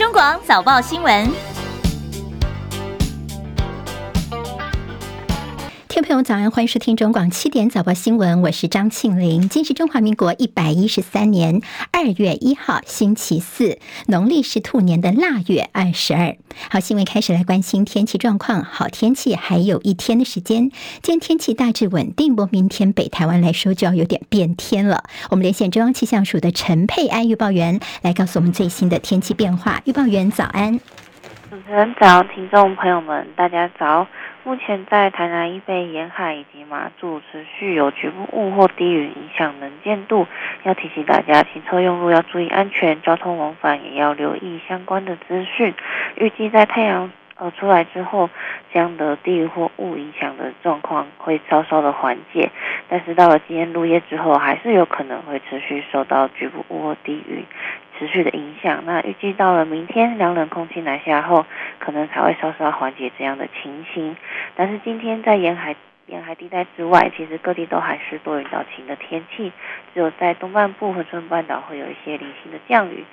中广早报新闻。听众朋友早安，欢迎收听中广七点早报新闻，我是张庆玲。今是中华民国一百一十三年二月一号，星期四，农历是兔年的腊月二十二。好，新闻开始来关心天气状况。好天气还有一天的时间，今天天气大致稳定，不过明天北台湾来说就要有点变天了。我们连线中央气象署的陈佩安预报员来告诉我们最新的天气变化。预报员早安，主持人早，听众朋友们大家早。目前在台南以北沿海以及马祖持续有局部雾或低云影响能见度，要提醒大家行车用路要注意安全，交通往返也要留意相关的资讯。预计在太阳呃出来之后，这样的低云或雾影响的状况会稍稍的缓解，但是到了今天入夜之后，还是有可能会持续受到局部雾或低云。持续的影响，那预计到了明天凉冷空气南下后，可能才会稍稍缓解这样的情形。但是今天在沿海沿海地带之外，其实各地都还是多云到晴的天气，只有在东半部和中半岛会有一些零星的降雨。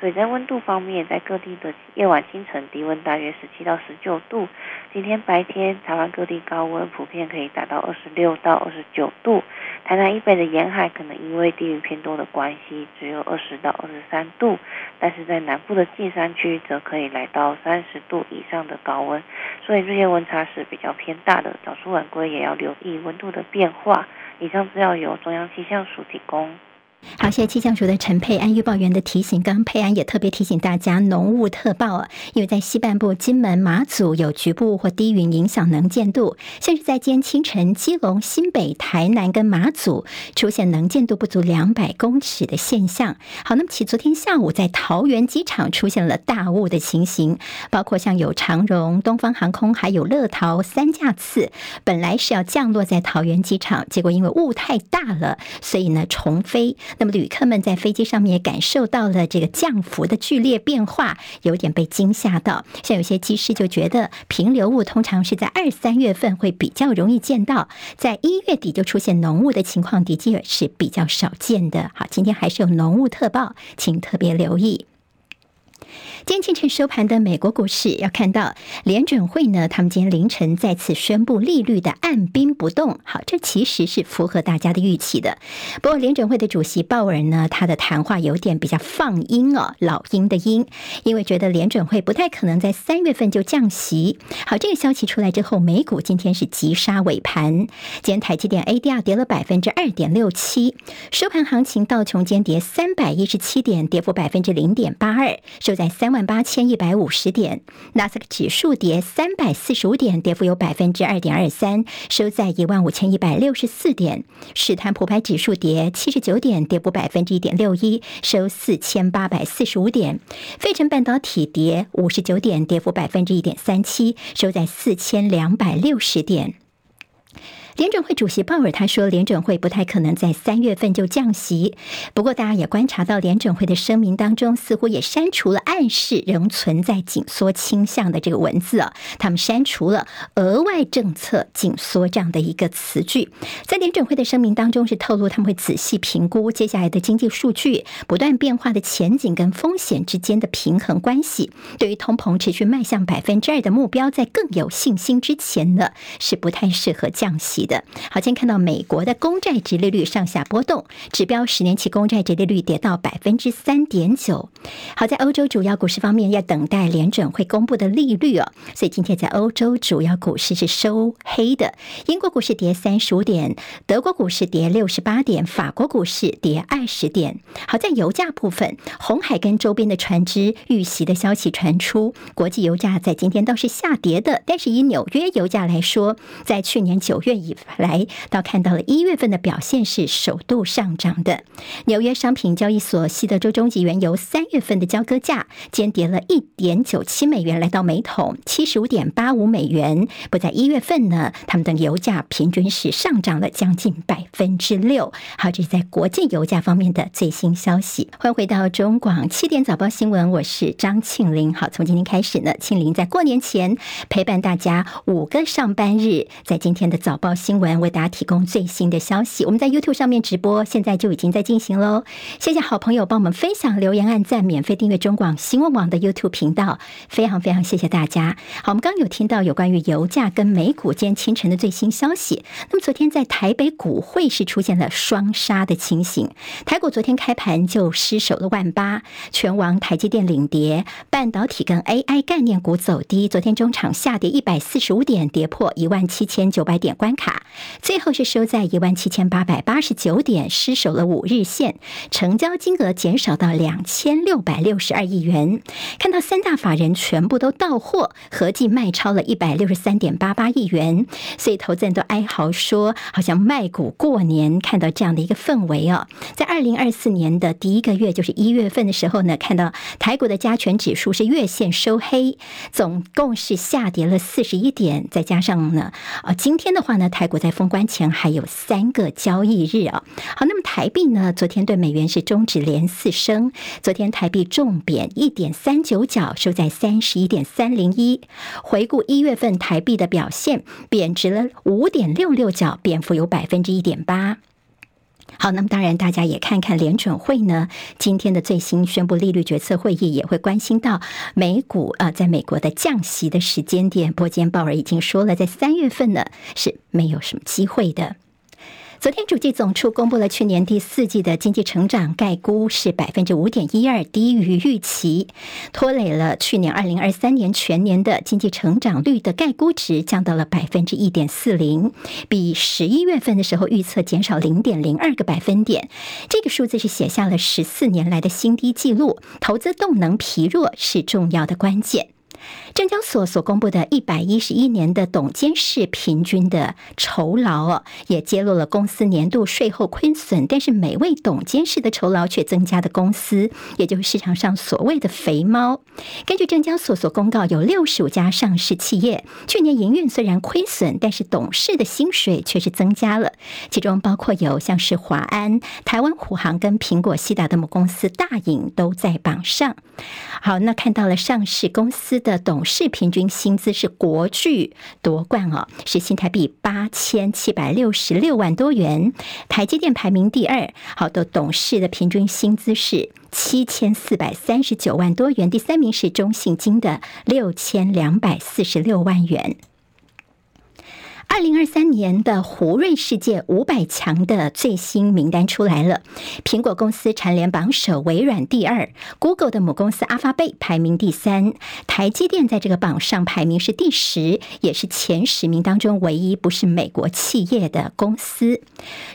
所以在温度方面，在各地的夜晚、清晨低温大约十七到十九度。今天白天台湾各地高温普遍可以达到二十六到二十九度。台南以北的沿海可能因为地云偏多的关系，只有二十到二十三度，但是在南部的近山区则可以来到三十度以上的高温，所以日夜温差是比较偏大的，早出晚归也要留意温度的变化。以上资料由中央气象署提供。好，谢谢气象署的陈佩安预报员的提醒。刚刚佩安也特别提醒大家，浓雾特报啊，因为在西半部金门、马祖有局部或低云影响能见度，像是在今天清晨，基隆、新北、台南跟马祖出现能见度不足两百公尺的现象。好，那么其昨天下午在桃园机场出现了大雾的情形，包括像有长荣、东方航空还有乐桃三架次，本来是要降落在桃园机场，结果因为雾太大了，所以呢重飞。那么旅客们在飞机上面也感受到了这个降幅的剧烈变化，有点被惊吓到。像有些机师就觉得平流雾通常是在二三月份会比较容易见到，在一月底就出现浓雾的情况，的确是比较少见的。好，今天还是有浓雾特报，请特别留意。今天清晨收盘的美国股市，要看到联准会呢，他们今天凌晨再次宣布利率的按兵不动。好，这其实是符合大家的预期的。不过联准会的主席鲍尔呢，他的谈话有点比较放鹰哦，老鹰的鹰，因为觉得联准会不太可能在三月份就降息。好，这个消息出来之后，美股今天是急杀尾盘。今天台积电 ADR 跌了百分之二点六七，收盘行情道琼间跌三百一十七点，跌幅百分之零点八二，收在三万。八千一百五十点，纳斯克指数跌三百四十五点，跌幅有百分之二点二三，收在一万五千一百六十四点。史坦普牌指数跌七十九点，跌幅百分之一点六一，收四千八百四十五点。费城半导体跌五十九点，跌幅百分之一点三七，收在四千两百六十点。联准会主席鲍尔他说，联准会不太可能在三月份就降息。不过，大家也观察到，联准会的声明当中似乎也删除了暗示仍存在紧缩倾向的这个文字啊。他们删除了额外政策紧缩这样的一个词句。在联准会的声明当中是透露，他们会仔细评估接下来的经济数据不断变化的前景跟风险之间的平衡关系。对于通膨持续迈向百分之二的目标，在更有信心之前呢，是不太适合降息的。好，今天看到美国的公债殖利率上下波动，指标十年期公债殖利率跌到百分之三点九。好，在欧洲主要股市方面，要等待联准会公布的利率哦，所以今天在欧洲主要股市是收黑的。英国股市跌三十五点，德国股市跌六十八点，法国股市跌二十点。好，在油价部分，红海跟周边的船只遇袭的消息传出，国际油价在今天倒是下跌的，但是以纽约油价来说，在去年九月以来到看到了一月份的表现是首度上涨的。纽约商品交易所西德州中级原油三月份的交割价间跌了一点九七美元，来到每桶七十五点八五美元。不在一月份呢，他们的油价平均是上涨了将近百分之六。好，这是在国际油价方面的最新消息。欢迎回到中广七点早报新闻，我是张庆玲。好，从今天开始呢，庆玲在过年前陪伴大家五个上班日，在今天的早报新闻为大家提供最新的消息。我们在 YouTube 上面直播，现在就已经在进行喽。谢谢好朋友帮我们分享、留言、按赞、免费订阅中广新闻网的 YouTube 频道，非常非常谢谢大家。好，我们刚有听到有关于油价跟美股今天清晨的最新消息。那么昨天在台北股汇是出现了双杀的情形，台股昨天开盘就失守了万八，权王台积电领跌，半导体跟 AI 概念股走低，昨天中场下跌一百四十五点，跌破一万七千九百点关卡，最后是收在一万七千八百八十九点，失守了五日线，成交金额减少到两千六百六十二亿元。看到三大法人全部都到货，合计卖超了一百六十三点八八亿元，所以投资人都哀嚎说，好像卖股过年。看到这样的一个氛围哦，在二零二四年的第一个月，就是一月份的时候呢，看到台股的加权指数是月线收黑，总共是下跌了四十一点，再加上呢，啊，今天的话呢，台股在封关前还有三个交易日啊。好，那么台币呢，昨天对美元是终止连四升，昨天台币重贬一点三九角，收在三十一点三零一。回顾一月份台币的表现，贬值了五点六六角，贬幅有百分之一点八。好，那么当然，大家也看看联准会呢，今天的最新宣布利率决策会议也会关心到美股啊，在美国的降息的时间点。波坚，鲍尔已经说了，在三月份呢是没有什么机会的。昨天，主计总处公布了去年第四季的经济成长概估是百分之五点一二，低于预期，拖累了去年二零二三年全年的经济成长率的概估值降到了百分之一点四零，比十一月份的时候预测减少零点零二个百分点。这个数字是写下了十四年来的新低纪录，投资动能疲弱是重要的关键。证交所所公布的一百一十一年的董监事平均的酬劳哦，也揭露了公司年度税后亏损，但是每位董监事的酬劳却增加的公司，也就是市场上所谓的“肥猫”。根据证交所所公告，有六十五家上市企业去年营运虽然亏损，但是董事的薪水却是增加了，其中包括有像是华安、台湾虎航跟苹果西达的母公司大影都在榜上。好，那看到了上市公司的董事平均薪资是国巨夺冠哦，是新台币八千七百六十六万多元。台积电排名第二，好的董事的平均薪资是七千四百三十九万多元。第三名是中信金的六千两百四十六万元。二零二三年的胡瑞世界五百强的最新名单出来了，苹果公司蝉联榜首，微软第二，Google 的母公司阿发贝排名第三，台积电在这个榜上排名是第十，也是前十名当中唯一不是美国企业的公司。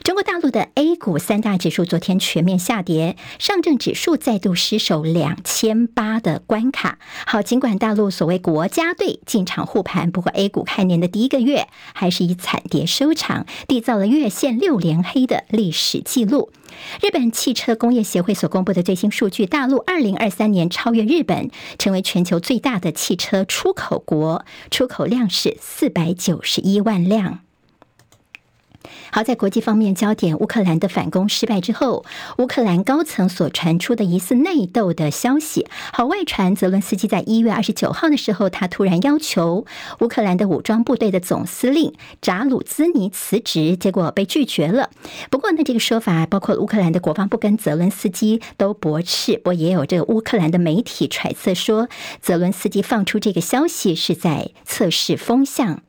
中国大陆的 A 股三大指数昨天全面下跌，上证指数再度失守两千八的关卡。好，尽管大陆所谓国家队进场护盘，不过 A 股开年的第一个月。还是以惨跌收场，缔造了月线六连黑的历史记录。日本汽车工业协会所公布的最新数据，大陆二零二三年超越日本，成为全球最大的汽车出口国，出口量是四百九十一万辆。好，在国际方面，焦点乌克兰的反攻失败之后，乌克兰高层所传出的疑似内斗的消息。好，外传泽伦斯基在一月二十九号的时候，他突然要求乌克兰的武装部队的总司令扎鲁兹尼辞职，结果被拒绝了。不过呢，这个说法包括乌克兰的国防部跟泽伦斯基都驳斥。不过也有这个乌克兰的媒体揣测说，泽伦斯基放出这个消息是在测试风向。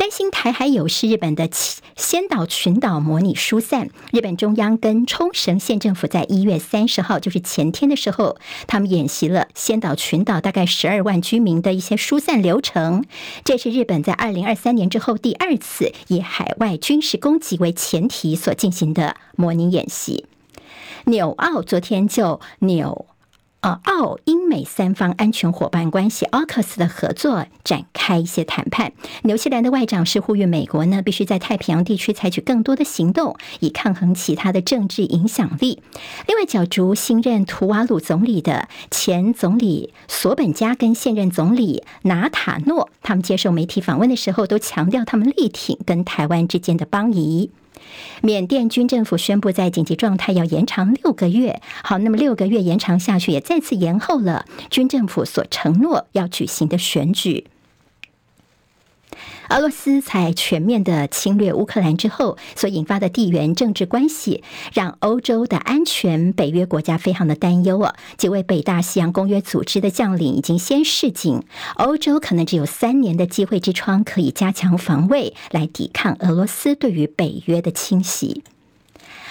担心台海有事，日本的仙岛群岛模拟疏散。日本中央跟冲绳县政府在一月三十号，就是前天的时候，他们演习了仙岛群岛大概十二万居民的一些疏散流程。这是日本在二零二三年之后第二次以海外军事攻击为前提所进行的模拟演习。纽澳昨天就纽。呃，澳英美三方安全伙伴关系 （AUKUS） 的合作展开一些谈判。纽西兰的外长是呼吁美国呢，必须在太平洋地区采取更多的行动，以抗衡其他的政治影响力。另外，角逐新任图瓦鲁总理的前总理索本加跟现任总理纳塔诺，他们接受媒体访问的时候，都强调他们力挺跟台湾之间的邦谊。缅甸军政府宣布，在紧急状态要延长六个月。好，那么六个月延长下去，也再次延后了军政府所承诺要举行的选举。俄罗斯在全面的侵略乌克兰之后所引发的地缘政治关系，让欧洲的安全、北约国家非常的担忧啊。几位北大西洋公约组织的将领已经先示警，欧洲可能只有三年的机会之窗，可以加强防卫，来抵抗俄罗斯对于北约的侵袭。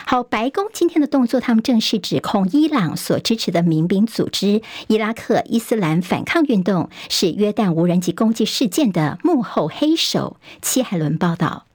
好，白宫今天的动作，他们正式指控伊朗所支持的民兵组织伊拉克伊斯兰反抗运动是约旦无人机攻击事件的幕后黑手。戚海伦报道。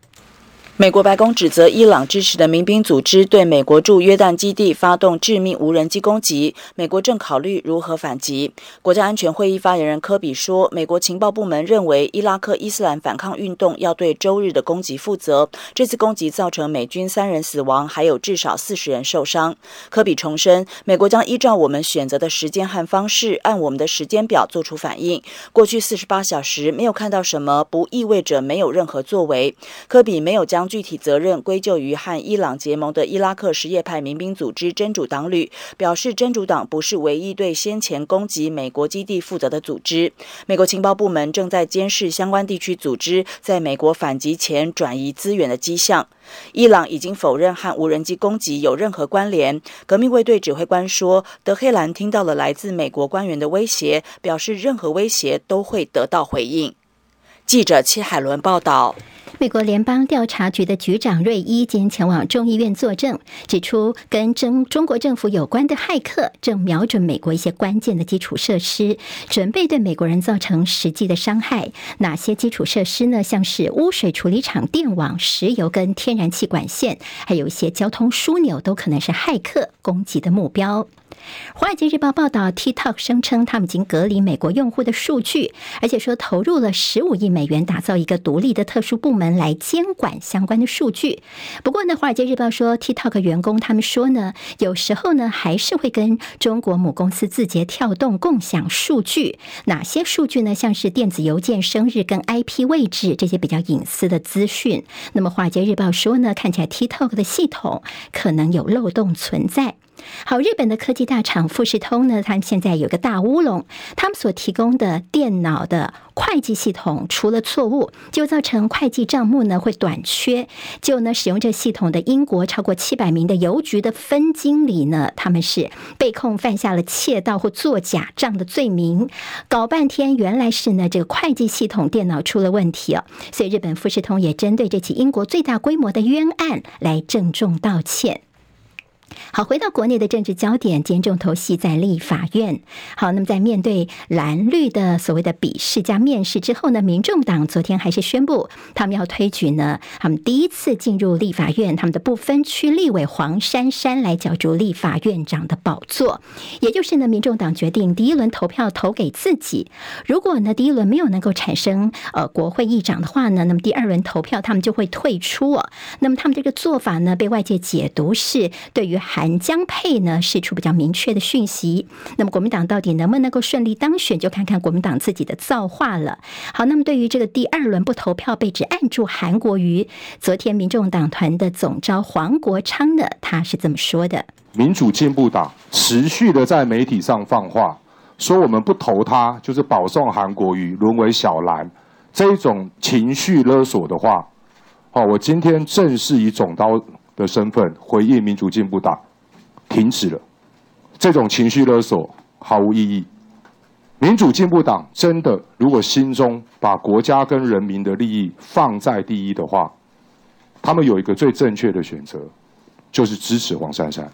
美国白宫指责伊朗支持的民兵组织对美国驻约旦基地发动致命无人机攻击，美国正考虑如何反击。国家安全会议发言人科比说，美国情报部门认为伊拉克伊斯兰反抗运动要对周日的攻击负责。这次攻击造成美军三人死亡，还有至少四十人受伤。科比重申，美国将依照我们选择的时间和方式，按我们的时间表做出反应。过去四十八小时没有看到什么，不意味着没有任何作为。科比没有将具体责任归咎于和伊朗结盟的伊拉克什叶派民兵组织真主党旅，表示真主党不是唯一对先前攻击美国基地负责的组织。美国情报部门正在监视相关地区组织在美国反击前转移资源的迹象。伊朗已经否认和无人机攻击有任何关联。革命卫队指挥官说，德黑兰听到了来自美国官员的威胁，表示任何威胁都会得到回应。记者戚海伦报道。美国联邦调查局的局长瑞伊今天前往众议院作证，指出跟中中国政府有关的骇客正瞄准美国一些关键的基础设施，准备对美国人造成实际的伤害。哪些基础设施呢？像是污水处理厂、电网、石油跟天然气管线，还有一些交通枢纽，都可能是骇客攻击的目标。《华尔街日报》报道，TikTok 声称他们已经隔离美国用户的数据，而且说投入了十五亿美元打造一个独立的特殊部门来监管相关的数据。不过呢，《华尔街日报》说，TikTok 员工他们说呢，有时候呢还是会跟中国母公司字节跳动共享数据。哪些数据呢？像是电子邮件、生日跟 IP 位置这些比较隐私的资讯。那么，《华尔街日报》说呢，看起来 TikTok 的系统可能有漏洞存在。好，日本的科技大厂富士通呢，他们现在有个大乌龙，他们所提供的电脑的会计系统出了错误，就造成会计账目呢会短缺。就呢，使用这系统的英国超过七百名的邮局的分经理呢，他们是被控犯下了窃盗或做假账的罪名。搞半天，原来是呢这个会计系统电脑出了问题哦。所以日本富士通也针对这起英国最大规模的冤案来郑重道歉。好，回到国内的政治焦点，今天重头戏在立法院。好，那么在面对蓝绿的所谓的笔试加面试之后呢，民众党昨天还是宣布，他们要推举呢，他们第一次进入立法院，他们的不分区立委黄珊珊来角逐立法院长的宝座。也就是呢，民众党决定第一轮投票投给自己，如果呢第一轮没有能够产生呃国会议长的话呢，那么第二轮投票他们就会退出哦。那么他们这个做法呢，被外界解读是对于韩江佩呢，释出比较明确的讯息。那么国民党到底能不能够顺利当选，就看看国民党自己的造化了。好，那么对于这个第二轮不投票被指按住韩国瑜，昨天民众党团的总召黄国昌呢，他是这么说的：民主进步党持续的在媒体上放话，说我们不投他就是保送韩国瑜沦为小蓝，这种情绪勒索的话，好，我今天正式以总刀的身份回应民主进步党，停止了这种情绪勒索，毫无意义。民主进步党真的如果心中把国家跟人民的利益放在第一的话，他们有一个最正确的选择，就是支持黄珊珊。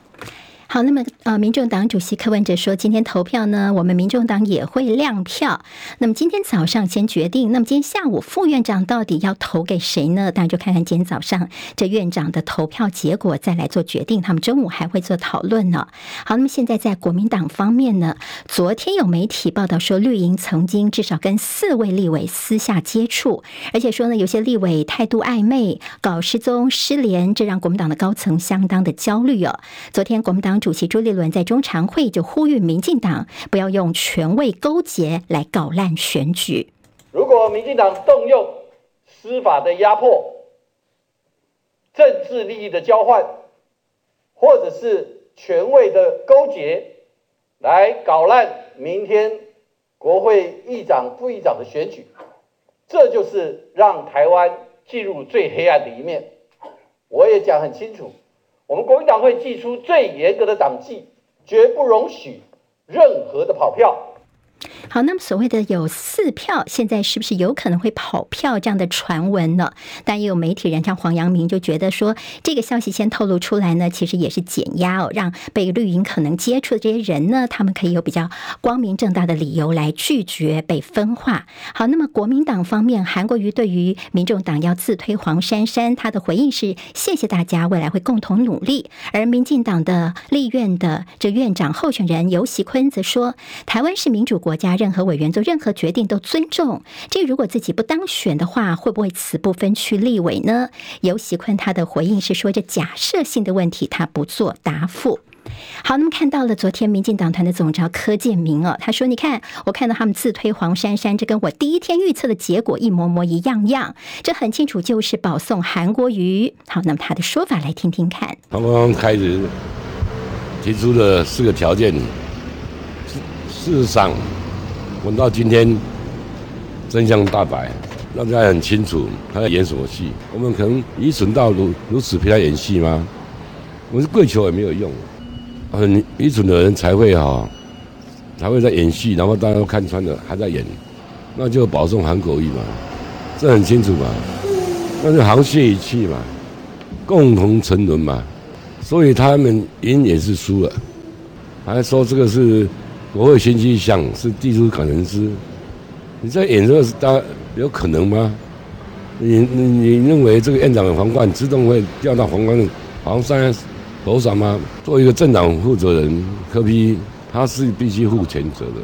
好，那么呃，民众党主席柯文哲说，今天投票呢，我们民众党也会亮票。那么今天早上先决定，那么今天下午副院长到底要投给谁呢？大家就看看今天早上这院长的投票结果，再来做决定。他们中午还会做讨论呢。好，那么现在在国民党方面呢，昨天有媒体报道说，绿营曾经至少跟四位立委私下接触，而且说呢，有些立委态度暧昧，搞失踪、失联，这让国民党的高层相当的焦虑哦。昨天国民党。主席朱立伦在中常会就呼吁民进党不要用权位勾结来搞烂选举。如果民进党动用司法的压迫、政治利益的交换，或者是权位的勾结来搞烂明天国会议长、副议长的选举，这就是让台湾进入最黑暗的一面。我也讲很清楚，我们国民党会祭出最严格的党纪，绝不容许任何的跑票。好，那么所谓的有四票，现在是不是有可能会跑票这样的传闻呢？但也有媒体人像黄阳明就觉得说，这个消息先透露出来呢，其实也是减压哦，让被绿营可能接触的这些人呢，他们可以有比较光明正大的理由来拒绝被分化。好，那么国民党方面，韩国瑜对于民众党要自推黄珊珊，他的回应是谢谢大家，未来会共同努力。而民进党的立院的这院长候选人游锡堃则说，台湾是民主国家。任何委员做任何决定都尊重。这如果自己不当选的话，会不会辞不分区立委呢？尤喜坤他的回应是说，这假设性的问题他不做答复。好，那么看到了昨天民进党团的总召柯建铭哦，他说：“你看，我看到他们自推黄珊珊，这跟我第一天预测的结果一模模一样样，这很清楚就是保送韩国瑜。”好，那么他的说法来听听看。他们刚刚开始提出了四个条件，事实上。我到今天真相大白，让大家很清楚他在演什么戏。我们可能愚蠢到如如此陪他演戏吗？我们跪求也没有用，很愚蠢的人才会哈，才会在演戏，然后大家都看穿了还在演，那就保送韩国瑜嘛，这很清楚嘛，那就沆瀣一气嘛，共同沉沦嘛，所以他们赢也是输了，还说这个是。我有心去想是递出可能是，你在演这个是，大有可能吗？你你你认为这个院长的皇冠自动会掉到皇冠黄山头上吗？作为一个政党负责人，柯 P 他是必须负全责的。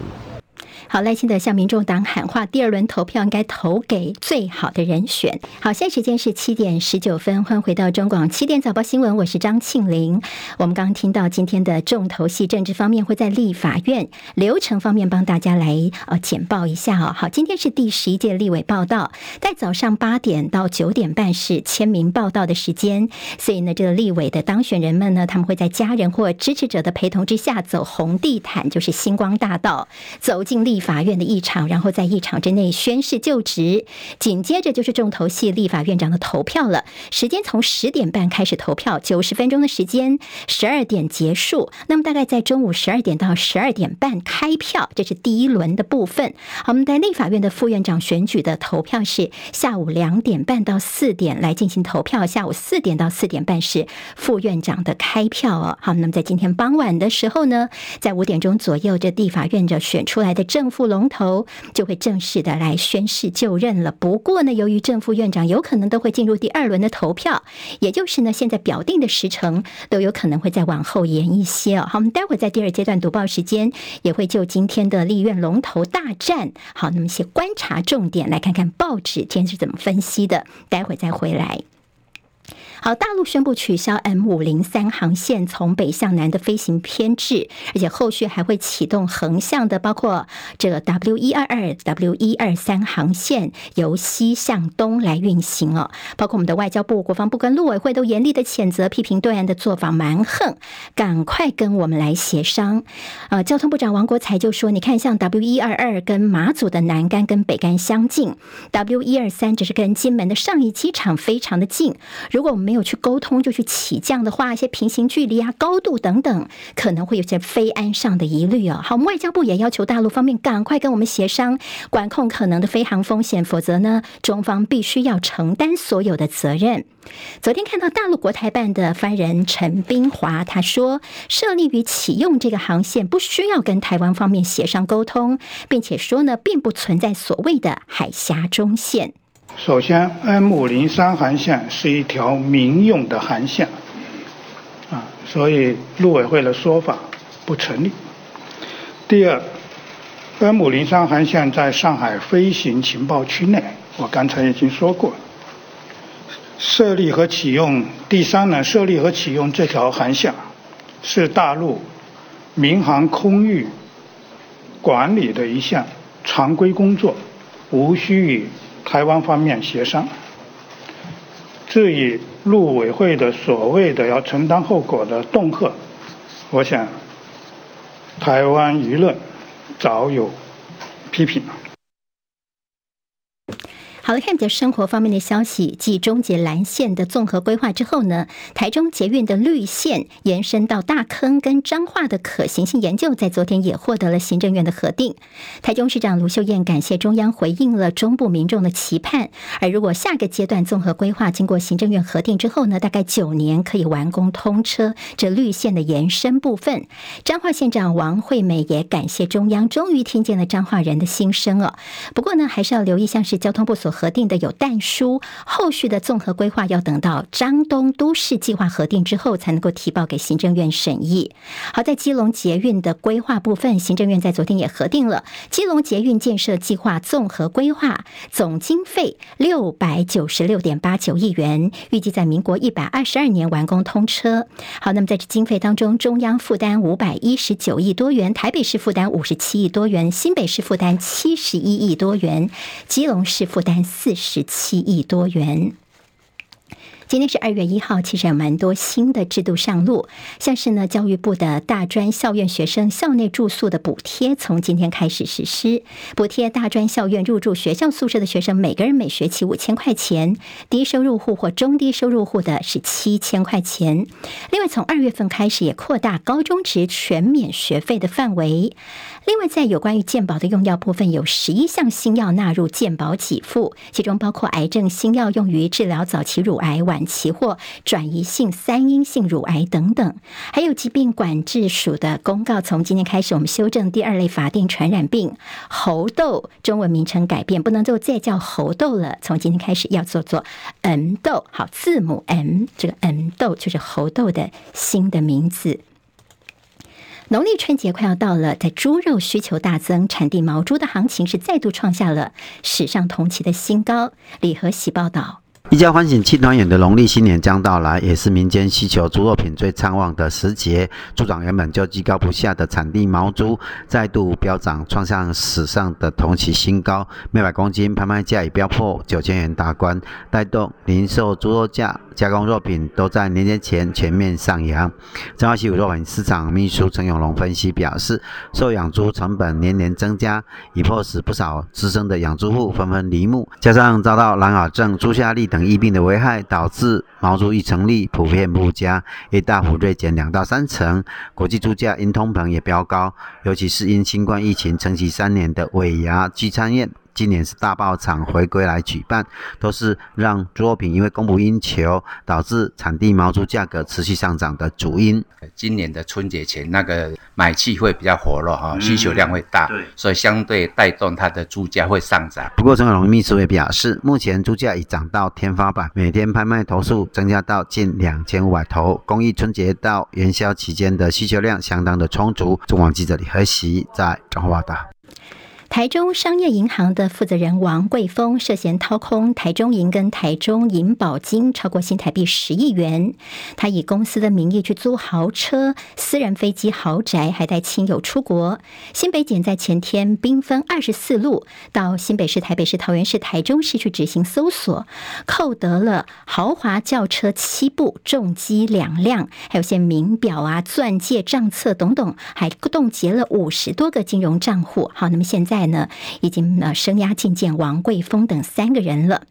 好，耐心的向民众党喊话，第二轮投票应该投给最好的人选。好，现在时间是七点十九分，欢迎回到中广七点早报新闻，我是张庆玲。我们刚刚听到今天的重头戏，政治方面会在立法院流程方面帮大家来呃简报一下哦。好，今天是第十一届立委报道，在早上八点到九点半是签名报道的时间，所以呢，这个立委的当选人们呢，他们会在家人或支持者的陪同之下走红地毯，就是星光大道，走进立。立法院的议场，然后在议场之内宣誓就职，紧接着就是重头戏立法院长的投票了。时间从十点半开始投票，九十分钟的时间，十二点结束。那么大概在中午十二点到十二点半开票，这是第一轮的部分。好，我们在立法院的副院长选举的投票是下午两点半到四点来进行投票，下午四点到四点半是副院长的开票哦。好，那么在今天傍晚的时候呢，在五点钟左右，这立法院长选出来的正。正副龙头就会正式的来宣誓就任了。不过呢，由于正副院长有可能都会进入第二轮的投票，也就是呢，现在表定的时程都有可能会再往后延一些哦。好，我们待会儿在第二阶段读报时间也会就今天的立院龙头大战，好，那么一些观察重点来看看报纸今天是怎么分析的。待会再回来。好，大陆宣布取消 M 五零三航线从北向南的飞行编制，而且后续还会启动横向的，包括这个 W 一二二、W 一二三航线由西向东来运行哦。包括我们的外交部、国防部跟陆委会都严厉的谴责、批评对岸的做法蛮横，赶快跟我们来协商。呃，交通部长王国材就说：“你看，像 W 一二二跟马祖的南竿跟北竿相近，W 一二三只是跟金门的上义机场非常的近，如果我们没有去沟通就去起降的话，一些平行距离啊、高度等等，可能会有些飞安上的疑虑哦。好，我们外交部也要求大陆方面赶快跟我们协商，管控可能的飞航风险，否则呢，中方必须要承担所有的责任。昨天看到大陆国台办的发言人陈斌华，他说设立与启用这个航线不需要跟台湾方面协商沟通，并且说呢，并不存在所谓的海峡中线。首先，M 五零三航线是一条民用的航线，啊，所以陆委会的说法不成立。第二，M 五零三航线在上海飞行情报区内，我刚才已经说过，设立和启用。第三呢，设立和启用这条航线是大陆民航空域管理的一项常规工作，无需与。台湾方面协商。至于陆委会的所谓的要承担后果的恫吓，我想台湾舆论早有批评。好了，看比较生活方面的消息，继终结蓝线的综合规划之后呢，台中捷运的绿线延伸到大坑跟彰化的可行性研究，在昨天也获得了行政院的核定。台中市长卢秀燕感谢中央回应了中部民众的期盼，而如果下个阶段综合规划经过行政院核定之后呢，大概九年可以完工通车这绿线的延伸部分。彰化县长王惠美也感谢中央，终于听见了彰化人的心声哦。不过呢，还是要留意，像是交通部所核定的有但书，后续的综合规划要等到张东都市计划核定之后，才能够提报给行政院审议。好，在基隆捷运的规划部分，行政院在昨天也核定了基隆捷运建设计划综合规划，总经费六百九十六点八九亿元，预计在民国一百二十二年完工通车。好，那么在这经费当中，中央负担五百一十九亿多元，台北市负担五十七亿多元，新北市负担七十一亿多元，基隆市负担四十七亿多元。今天是二月一号，其实有蛮多新的制度上路，像是呢，教育部的大专校院学生校内住宿的补贴，从今天开始实施，补贴大专校院入住学校宿舍的学生，每个人每学期五千块钱，低收入户或中低收入户的是七千块钱。另外，从二月份开始也扩大高中职全免学费的范围。另外，在有关于健保的用药部分，有十一项新药纳入健保给付，其中包括癌症新药用于治疗早期乳癌、晚期或转移性三阴性乳癌等等。还有疾病管制署的公告，从今天开始，我们修正第二类法定传染病猴痘中文名称改变，不能够再叫猴痘了。从今天开始要做做 M 痘，好，字母 M，这个 M 痘就是猴痘的新的名字。农历春节快要到了，在猪肉需求大增，产地毛猪的行情是再度创下了史上同期的新高。李和喜报道。一家欢喜庆团圆的农历新年将到来，也是民间需求猪肉品最畅旺的时节。猪场原本就居高不下的产地毛猪再度飙涨，创下史上的同期新高，每百公斤拍卖价已飙破九千元大关，带动零售猪肉价、加工肉品都在年节前全面上扬。彰化西武肉品市场秘书陈永龙分析表示，受养猪成本年年增加，已迫使不少资深的养猪户纷纷离牧，加上遭到蓝耳症、猪下痢等疫病的危害，导致毛猪育成率普遍不佳，也大幅锐减两到三成。国际猪价因通膨也飙高，尤其是因新冠疫情撑起三年的尾牙聚餐宴。今年是大爆场回归来举办，都是让猪肉品因为供不应求，导致产地毛猪价格持续上涨的主因。今年的春节前那个买气会比较活络哈，需求量会大，对，所以相对带动它的猪价会上涨。不过陈永龙秘书也表示，目前猪价已涨到天花板，每天拍卖头数增加到近两千五百头，公益春节到元宵期间的需求量相当的充足。中广记者李和喜在彰化报道。台中商业银行的负责人王贵丰涉嫌掏空台中银跟台中银保金超过新台币十亿元。他以公司的名义去租豪车、私人飞机、豪宅，还带亲友出国。新北检在前天兵分二十四路到新北市、台北市、桃园市、台中市去执行搜索，扣得了豪华轿车七部、重机两辆，还有些名表啊、钻戒、账册等等，还冻结了五十多个金融账户。好，那么现在。在呢，已经呃生涯觐见王贵峰等三个人了。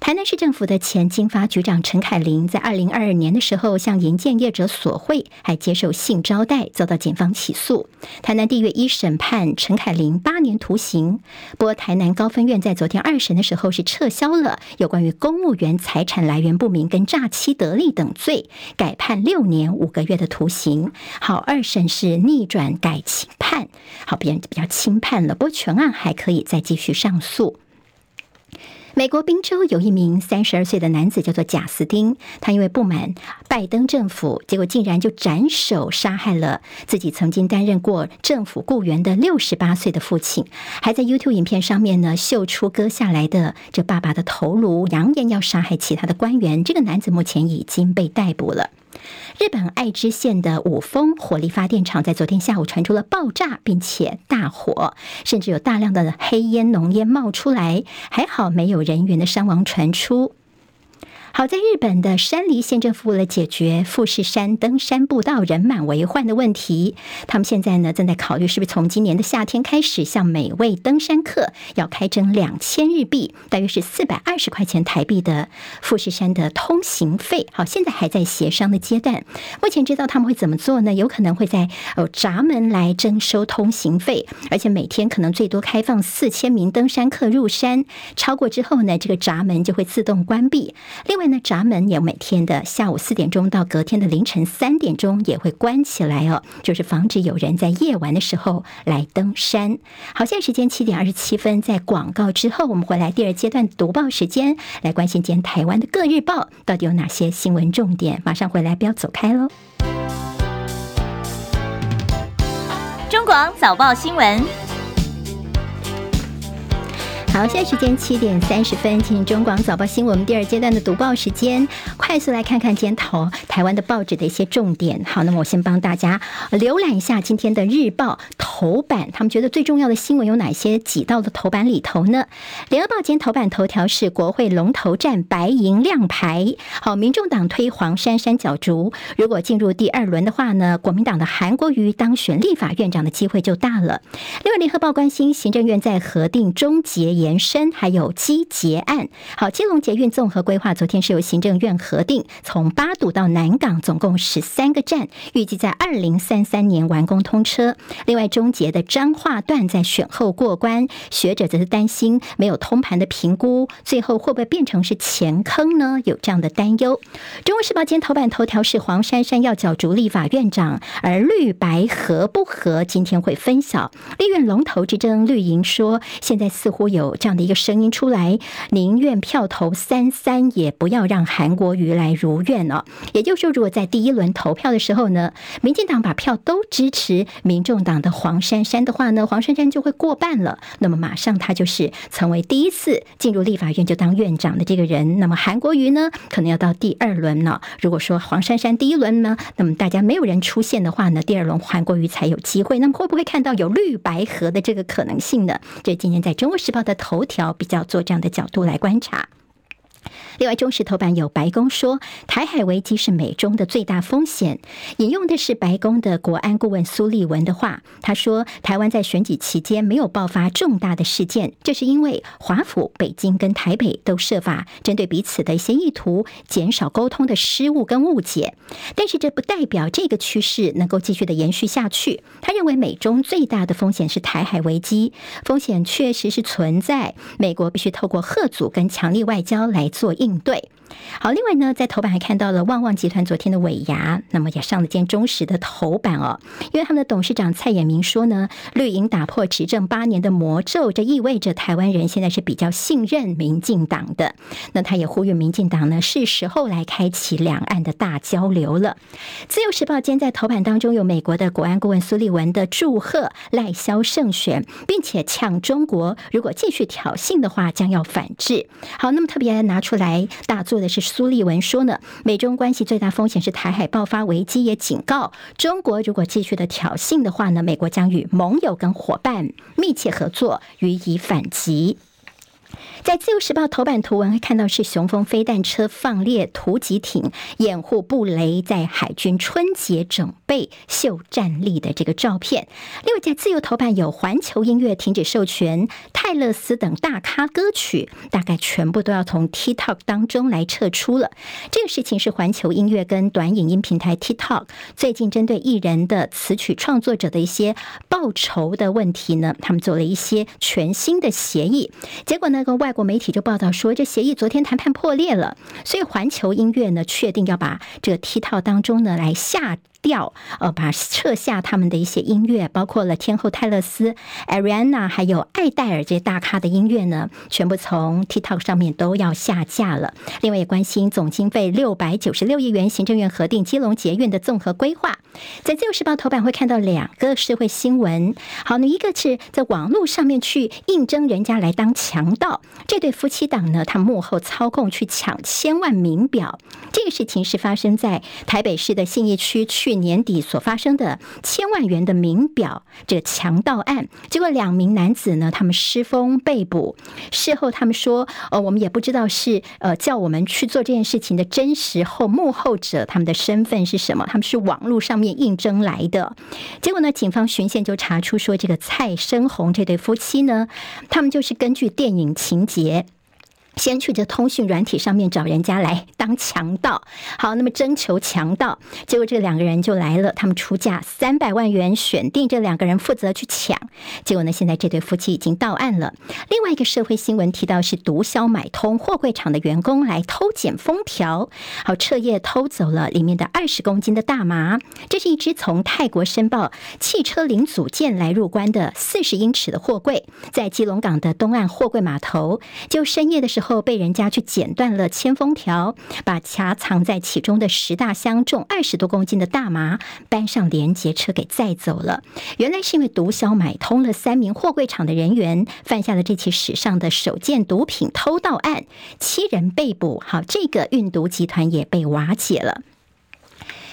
台南市政府的前经发局长陈凯琳，在二零二二年的时候向营建业者索贿，还接受性招待，遭到检方起诉。台南地院一审判陈凯琳八年徒刑。不过，台南高分院在昨天二审的时候是撤销了有关于公务员财产来源不明跟诈欺得利等罪，改判六年五个月的徒刑。好，二审是逆转改轻判，好，别人比较轻判了。不过，全案还可以再继续上诉。美国宾州有一名三十二岁的男子叫做贾斯汀，他因为不满拜登政府，结果竟然就斩首杀害了自己曾经担任过政府雇员的六十八岁的父亲，还在 YouTube 影片上面呢秀出割下来的这爸爸的头颅，扬言要杀害其他的官员。这个男子目前已经被逮捕了。日本爱知县的五峰火力发电厂在昨天下午传出了爆炸，并且大火，甚至有大量的黑烟浓烟冒出来，还好没有人员的伤亡传出。好，在日本的山梨县政府为了解决富士山登山步道人满为患的问题，他们现在呢正在考虑是不是从今年的夏天开始，向每位登山客要开征两千日币，大约是四百二十块钱台币的富士山的通行费。好，现在还在协商的阶段。目前知道他们会怎么做呢？有可能会在哦闸门来征收通行费，而且每天可能最多开放四千名登山客入山，超过之后呢，这个闸门就会自动关闭。另外。呢闸门也每天的下午四点钟到隔天的凌晨三点钟也会关起来哦，就是防止有人在夜晚的时候来登山。好，现在时间七点二十七分，在广告之后，我们回来第二阶段读报时间，来关心今天台湾的各日报到底有哪些新闻重点。马上回来，不要走开喽！中广早报新闻。好，现在时间七点三十分，进行中广早报新闻，第二阶段的读报时间，快速来看看今天头台湾的报纸的一些重点。好，那么我先帮大家浏览一下今天的日报头版，他们觉得最重要的新闻有哪些挤到了头版里头呢？联合报今天头版头条是国会龙头战白银亮牌，好，民众党推黄珊珊角逐，如果进入第二轮的话呢，国民党的韩国瑜当选立法院长的机会就大了。另外，联合报关心行政院在核定终结延伸还有基捷案，好，基隆捷运综合规划昨天是由行政院核定，从八堵到南港总共十三个站，预计在二零三三年完工通车。另外，终捷的彰化段在选后过关，学者则是担心没有通盘的评估，最后会不会变成是钱坑呢？有这样的担忧。中国时报今天头版头条是黄珊珊要角逐立法院长，而绿白合不合今天会分晓。立院龙头之争，绿营说现在似乎有。有这样的一个声音出来，宁愿票投三三，也不要让韩国瑜来如愿哦。也就是说，如果在第一轮投票的时候呢，民进党把票都支持民众党的黄珊珊的话呢，黄珊珊就会过半了。那么马上他就是成为第一次进入立法院就当院长的这个人。那么韩国瑜呢，可能要到第二轮了。如果说黄珊珊第一轮呢，那么大家没有人出现的话呢，第二轮韩国瑜才有机会。那么会不会看到有绿白合的这个可能性呢？这今天在中国时报的。头条比较做这样的角度来观察。另外，中时头版有白宫说，台海危机是美中的最大风险。引用的是白宫的国安顾问苏利文的话，他说：“台湾在选举期间没有爆发重大的事件，这是因为华府、北京跟台北都设法针对彼此的一些意图，减少沟通的失误跟误解。但是，这不代表这个趋势能够继续的延续下去。他认为，美中最大的风险是台海危机，风险确实是存在，美国必须透过贺阻跟强力外交来做应。”应对。好，另外呢，在头版还看到了旺旺集团昨天的尾牙，那么也上了件中实的头版哦。因为他们的董事长蔡衍明说呢，绿营打破执政八年的魔咒，这意味着台湾人现在是比较信任民进党的。那他也呼吁民进党呢，是时候来开启两岸的大交流了。自由时报今天在头版当中有美国的国安顾问苏利文的祝贺赖萧胜选，并且呛中国，如果继续挑衅的话，将要反制。好，那么特别拿出。来大做的是苏利文说呢，美中关系最大风险是台海爆发危机，也警告中国，如果继续的挑衅的话呢，美国将与盟友跟伙伴密切合作，予以反击。在自由时报头版图文会看到是雄风飞弹车放列突击艇掩护布雷在海军春节整备秀战力的这个照片。另外在自由头版有环球音乐停止授权泰勒斯等大咖歌曲，大概全部都要从 TikTok 当中来撤出了。这个事情是环球音乐跟短影音平台 TikTok 最近针对艺人的词曲创作者的一些报酬的问题呢，他们做了一些全新的协议，结果呢，那个外国媒体就报道说，这协议昨天谈判破裂了，所以环球音乐呢确定要把这个 T 套当中呢来下。调呃，把撤下他们的一些音乐，包括了天后泰勒斯、Ariana 还有艾黛尔这些大咖的音乐呢，全部从 TikTok 上面都要下架了。另外也关心总经费六百九十六亿元，行政院核定基隆捷运的综合规划。在自由时报头版会看到两个社会新闻。好，那一个是在网络上面去应征人家来当强盗，这对夫妻档呢，他幕后操控去抢千万名表。这个事情是发生在台北市的信义区区。去年底所发生的千万元的名表这个强盗案，结果两名男子呢，他们失风被捕。事后他们说，呃，我们也不知道是呃叫我们去做这件事情的真实后幕后者，他们的身份是什么？他们是网络上面应征来的。结果呢，警方循线就查出说，这个蔡生红这对夫妻呢，他们就是根据电影情节。先去这通讯软体上面找人家来当强盗，好，那么征求强盗，结果这两个人就来了，他们出价三百万元，选定这两个人负责去抢，结果呢，现在这对夫妻已经到案了。另外一个社会新闻提到是毒枭买通货柜厂的员工来偷剪封条，好，彻夜偷走了里面的二十公斤的大麻，这是一只从泰国申报汽车零组件来入关的四十英尺的货柜，在基隆港的东岸货柜码头，就深夜的时候。后被人家去剪断了铅封条，把夹藏在其中的十大箱重二十多公斤的大麻搬上连接车给载走了。原来是因为毒枭买通了三名货柜厂的人员，犯下了这起史上的首件毒品偷盗案，七人被捕。好，这个运毒集团也被瓦解了。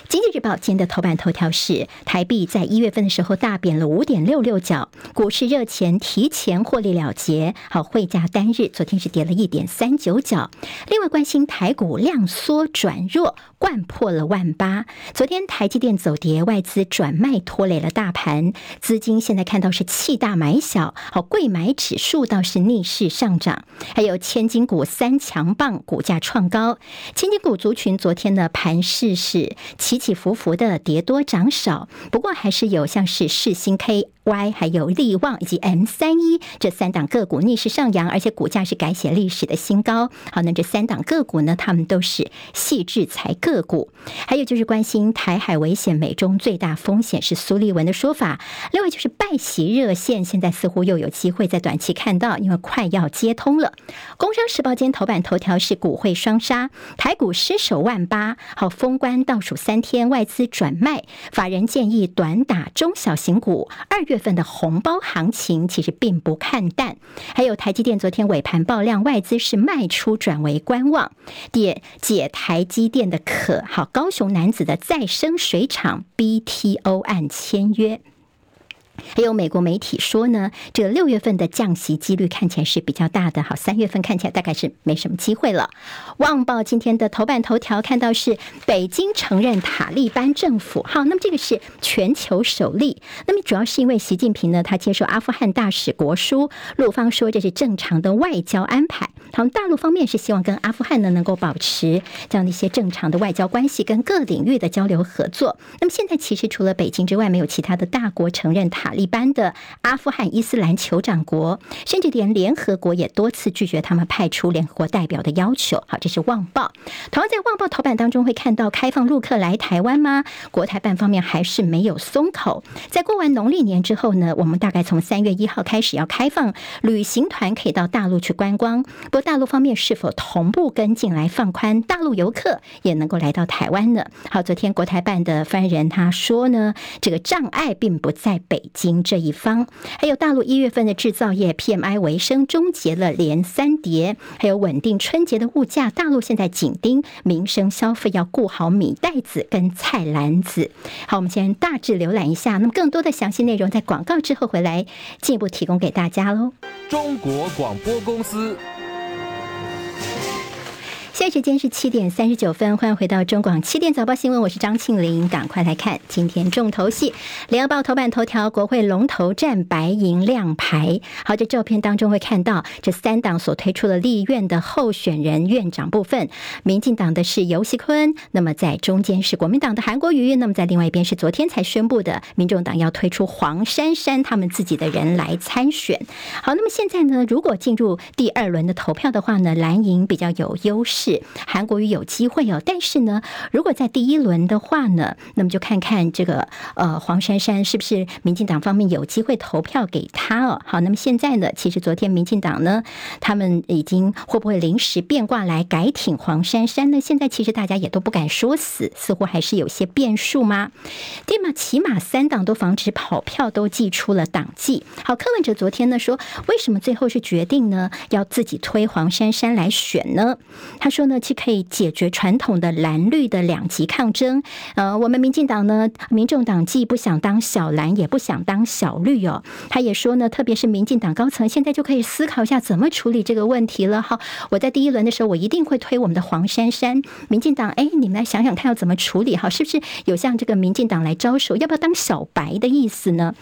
经济日报今天的头版头条是台币在一月份的时候大贬了五点六六角，股市热钱提前获利了结。好，汇价单日昨天是跌了一点三九角。另外关心台股量缩转弱，掼破了万八。昨天台积电走跌，外资转卖拖累了大盘，资金现在看到是气大买小。好，贵买指数倒是逆势上涨，还有千金股三强棒股价创高。千金股族群昨天的盘势是起起伏伏的跌多涨少，不过还是有像是世新 K。Y 还有力旺以及 M 三一这三档个股逆势上扬，而且股价是改写历史的新高。好，那这三档个股呢，他们都是矽智财个股。还有就是关心台海危险，美中最大风险是苏利文的说法。另外就是拜习热线，现在似乎又有机会在短期看到，因为快要接通了。工商时报今天头版头条是股汇双杀，台股失守万八。好，封关倒数三，天外资转卖，法人建议短打中小型股。二月。月份的红包行情其实并不看淡，还有台积电昨天尾盘爆量，外资是卖出转为观望，解解台积电的渴。好，高雄男子的再生水厂 BTO 案签约。还有美国媒体说呢，这个六月份的降息几率看起来是比较大的。好，三月份看起来大概是没什么机会了。《旺报》今天的头版头条看到是北京承认塔利班政府。好，那么这个是全球首例。那么主要是因为习近平呢，他接受阿富汗大使国书，陆方说这是正常的外交安排。好，大陆方面是希望跟阿富汗呢能够保持这样的一些正常的外交关系跟各领域的交流合作。那么现在其实除了北京之外，没有其他的大国承认塔。塔利班的阿富汗伊斯兰酋长国，甚至连联合国也多次拒绝他们派出联合国代表的要求。好，这是《旺报》。同样在《旺报》头版当中会看到，开放陆客来台湾吗？国台办方面还是没有松口。在过完农历年之后呢，我们大概从三月一号开始要开放旅行团可以到大陆去观光。不过大陆方面是否同步跟进来放宽，大陆游客也能够来到台湾呢？好，昨天国台办的发言人他说呢，这个障碍并不在北。经这一方，还有大陆一月份的制造业 PMI 回升，终结了连三跌，还有稳定春节的物价。大陆现在紧盯民生消费，要顾好米袋子跟菜篮子。好，我们先大致浏览一下，那么更多的详细内容在广告之后回来进一步提供给大家喽。中国广播公司。现在时间是七点三十九分，欢迎回到中广七点早报新闻，我是张庆玲，赶快来看今天重头戏。联合报头版头条，国会龙头战白银亮牌。好，这照片当中会看到这三党所推出的立院的候选人院长部分，民进党的是游锡堃，那么在中间是国民党的韩国瑜，那么在另外一边是昨天才宣布的民众党要推出黄珊珊他们自己的人来参选。好，那么现在呢，如果进入第二轮的投票的话呢，蓝营比较有优势。是韩国瑜有机会哦，但是呢，如果在第一轮的话呢，那么就看看这个呃黄珊珊是不是民进党方面有机会投票给他哦。好，那么现在呢，其实昨天民进党呢，他们已经会不会临时变卦来改挺黄珊珊呢？现在其实大家也都不敢说死，似乎还是有些变数吗？对吗？起码三党都防止跑票，都寄出了党纪。好，柯文哲昨天呢说，为什么最后是决定呢要自己推黄珊珊来选呢？他。说呢，既可以解决传统的蓝绿的两极抗争。呃，我们民进党呢，民众党既不想当小蓝，也不想当小绿哦。他也说呢，特别是民进党高层现在就可以思考一下怎么处理这个问题了。哈，我在第一轮的时候，我一定会推我们的黄珊珊。民进党，哎，你们来想想看要怎么处理？哈，是不是有向这个民进党来招手？要不要当小白的意思呢？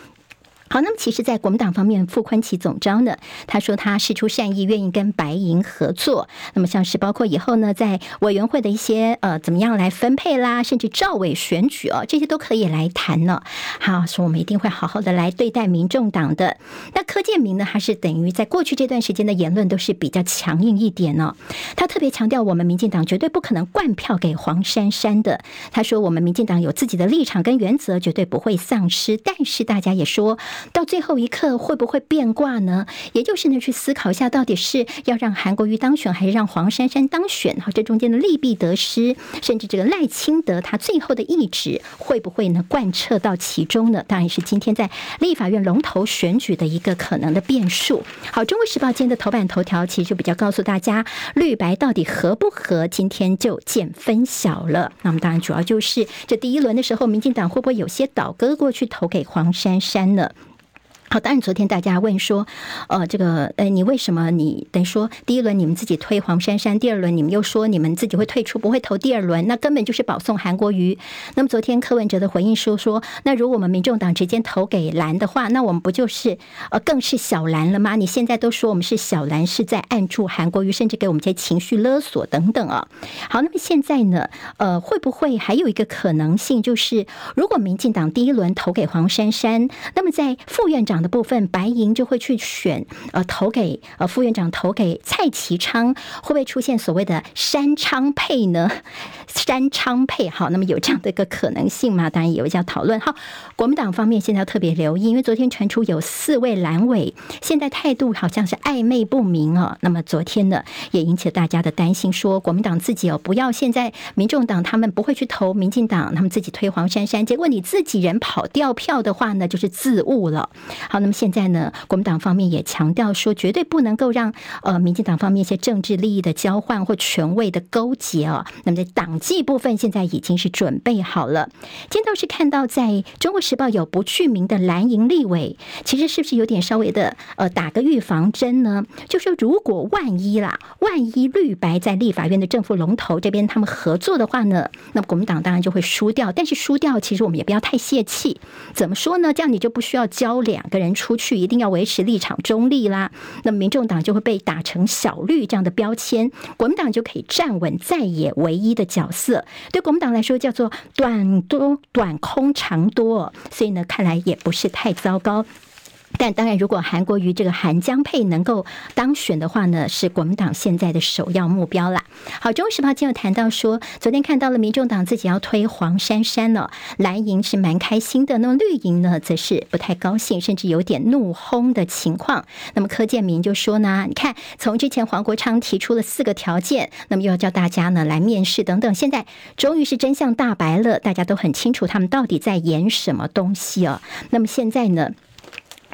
好，那么其实，在国民党方面，傅宽奇总招呢，他说他释出善意，愿意跟白银合作。那么像是包括以后呢，在委员会的一些呃，怎么样来分配啦，甚至赵委选举哦，这些都可以来谈呢。好，说我们一定会好好的来对待民众党的。那柯建铭呢，还是等于在过去这段时间的言论都是比较强硬一点呢。他特别强调，我们民进党绝对不可能灌票给黄珊珊的。他说，我们民进党有自己的立场跟原则，绝对不会丧失。但是大家也说。到最后一刻会不会变卦呢？也就是呢，去思考一下，到底是要让韩国瑜当选，还是让黄珊珊当选？哈，这中间的利弊得失，甚至这个赖清德他最后的意志会不会呢贯彻到其中呢？当然是今天在立法院龙头选举的一个可能的变数。好，《中国时报》今天的头版头条其实就比较告诉大家，绿白到底合不合，今天就见分晓了。那么当然主要就是这第一轮的时候，民进党会不会有些倒戈过去投给黄珊珊呢？好，当然，昨天大家问说，呃，这个，呃，你为什么你等于说第一轮你们自己推黄珊珊，第二轮你们又说你们自己会退出，不会投第二轮，那根本就是保送韩国瑜。那么昨天柯文哲的回应说说，那如果我们民众党直接投给蓝的话，那我们不就是呃更是小蓝了吗？你现在都说我们是小蓝，是在暗助韩国瑜，甚至给我们这些情绪勒索等等啊。好，那么现在呢，呃，会不会还有一个可能性，就是如果民进党第一轮投给黄珊珊，那么在副院长的部分，白银就会去选，呃，投给呃副院长，投给蔡其昌，会不会出现所谓的山昌配呢？山昌配，好，那么有这样的一个可能性吗？当然有一家讨论。好，国民党方面现在要特别留意，因为昨天传出有四位蓝委，现在态度好像是暧昧不明哦。那么昨天呢，也引起了大家的担心，说国民党自己哦，不要现在民众党他们不会去投民进党，他们自己推黄珊珊，结果你自己人跑掉票的话呢，就是自误了。好，那么现在呢，国民党方面也强调说，绝对不能够让呃民进党方面一些政治利益的交换或权位的勾结啊。那么在党纪部分，现在已经是准备好了。今天倒是看到在中国时报有不具名的蓝营立委，其实是不是有点稍微的呃打个预防针呢？就说如果万一啦，万一绿白在立法院的政府龙头这边他们合作的话呢，那么国民党当然就会输掉。但是输掉，其实我们也不要太泄气。怎么说呢？这样你就不需要交两个人。人出去一定要维持立场中立啦，那么民众党就会被打成小绿这样的标签，国民党就可以站稳在野唯一的角色。对国民党来说叫做短多短空长多，所以呢，看来也不是太糟糕。但当然，如果韩国瑜这个韩江配能够当选的话呢，是国民党现在的首要目标啦。好，《中时报》今天谈到说，昨天看到了民众党自己要推黄珊珊了，蓝营是蛮开心的，那么绿营呢，则是不太高兴，甚至有点怒轰的情况。那么柯建铭就说呢，你看，从之前黄国昌提出了四个条件，那么又要叫大家呢来面试等等，现在终于是真相大白了，大家都很清楚他们到底在演什么东西啊。那么现在呢？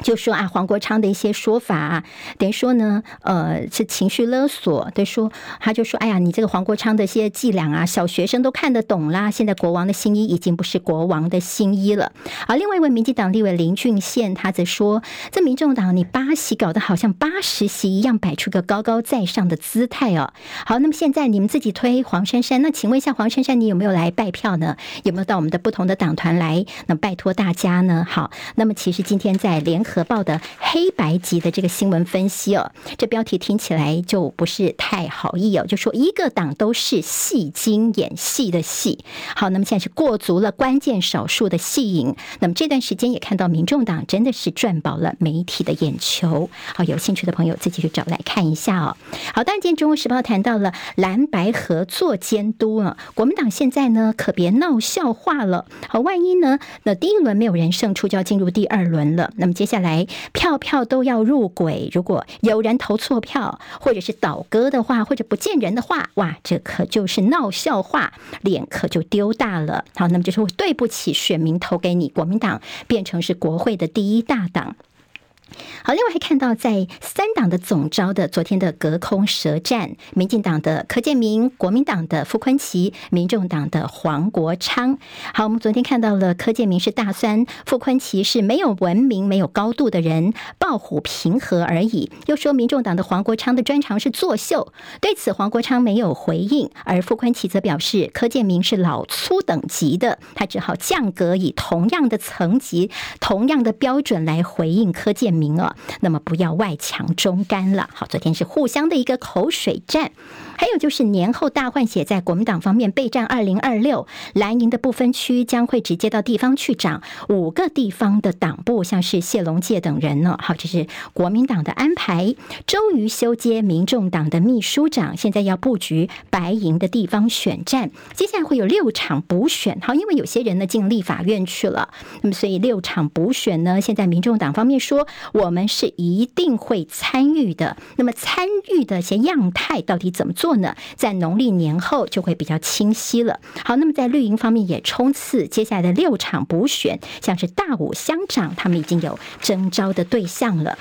就说啊，黄国昌的一些说法啊，等于说呢，呃，是情绪勒索。对，说他就说，哎呀，你这个黄国昌的一些伎俩啊，小学生都看得懂啦。现在国王的新衣已经不是国王的新衣了。而另外一位民进党立委林俊宪，他则说，这民众党你八席搞得好像八十席一样，摆出个高高在上的姿态哦。好，那么现在你们自己推黄珊珊，那请问一下黄珊珊，你有没有来拜票呢？有没有到我们的不同的党团来？那拜托大家呢？好，那么其实今天在联合。合报的黑白级的这个新闻分析哦，这标题听起来就不是太好意哦，就说一个党都是戏精演戏的戏。好，那么现在是过足了关键少数的戏瘾。那么这段时间也看到民众党真的是赚饱了媒体的眼球。好，有兴趣的朋友自己去找来看一下哦。好，当然今天《中国时报》谈到了蓝白合作监督啊，国民党现在呢可别闹笑话了。好，万一呢，那第一轮没有人胜出，就要进入第二轮了。那么接下来。来票票都要入轨，如果有人投错票，或者是倒戈的话，或者不见人的话，哇，这可就是闹笑话，脸可就丢大了。好，那么就是对不起选民投给你国民党，变成是国会的第一大党。好，另外还看到在三党的总召的昨天的隔空舌战，民进党的柯建铭、国民党的傅昆萁、民众党的黄国昌。好，我们昨天看到了柯建铭是大酸，傅昆萁是没有文明、没有高度的人，抱虎平和而已。又说民众党的黄国昌的专长是作秀，对此黄国昌没有回应，而傅崐萁则表示柯建铭是老粗等级的，他只好降格，以同样的层级、同样的标准来回应柯建名额。那么不要外强中干了。好，昨天是互相的一个口水战。还有就是年后大换血，在国民党方面备战二零二六蓝营的部分区，将会直接到地方去长五个地方的党部，像是谢龙介等人呢。好，这是国民党的安排。周瑜修接民众党的秘书长，现在要布局白营的地方选战。接下来会有六场补选，好，因为有些人呢进立法院去了，那么所以六场补选呢，现在民众党方面说我们是一定会参与的。那么参与的一些样态到底怎么做？呢，在农历年后就会比较清晰了。好，那么在绿营方面也冲刺接下来的六场补选，像是大武乡长，他们已经有征招的对象了。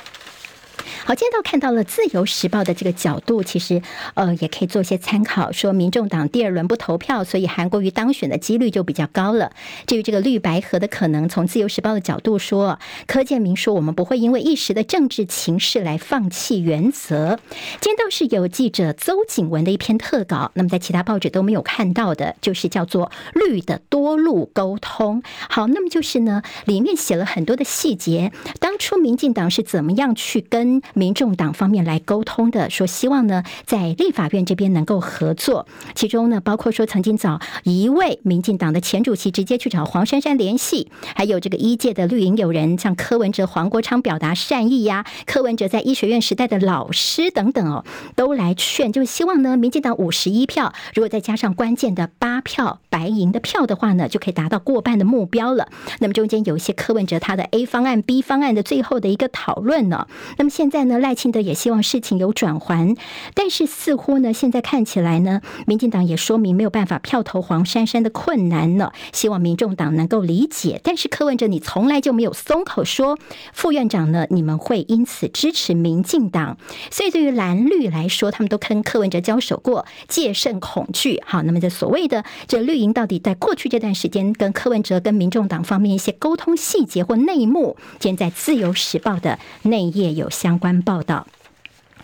好，今天都看到了《自由时报》的这个角度，其实呃也可以做一些参考。说民众党第二轮不投票，所以韩国瑜当选的几率就比较高了。至于这个绿白合的可能，从《自由时报》的角度说，柯建铭说我们不会因为一时的政治情势来放弃原则。今天倒是有记者邹景文的一篇特稿，那么在其他报纸都没有看到的，就是叫做“绿的多路沟通”。好，那么就是呢，里面写了很多的细节，当初民进党是怎么样去跟民众党方面来沟通的，说希望呢在立法院这边能够合作，其中呢包括说曾经找一位民进党的前主席直接去找黄珊珊联系，还有这个一届的绿营友人像柯文哲、黄国昌表达善意呀，柯文哲在医学院时代的老师等等哦，都来劝，就希望呢民进党五十一票，如果再加上关键的八票白银的票的话呢，就可以达到过半的目标了。那么中间有一些柯文哲他的 A 方案、B 方案的最后的一个讨论呢，那么。现在呢，赖清德也希望事情有转圜，但是似乎呢，现在看起来呢，民进党也说明没有办法票投黄珊珊的困难了，希望民众党能够理解。但是柯文哲，你从来就没有松口说，副院长呢，你们会因此支持民进党。所以对于蓝绿来说，他们都跟柯文哲交手过，戒慎恐惧。好，那么这所谓的这绿营到底在过去这段时间跟柯文哲跟民众党方面一些沟通细节或内幕，今天在自由时报的内页有相。关报道。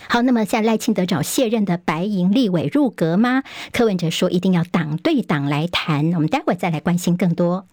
好，那么在赖清德找卸任的白银立委入阁吗？柯文哲说一定要党对党来谈。我们待会再来关心更多。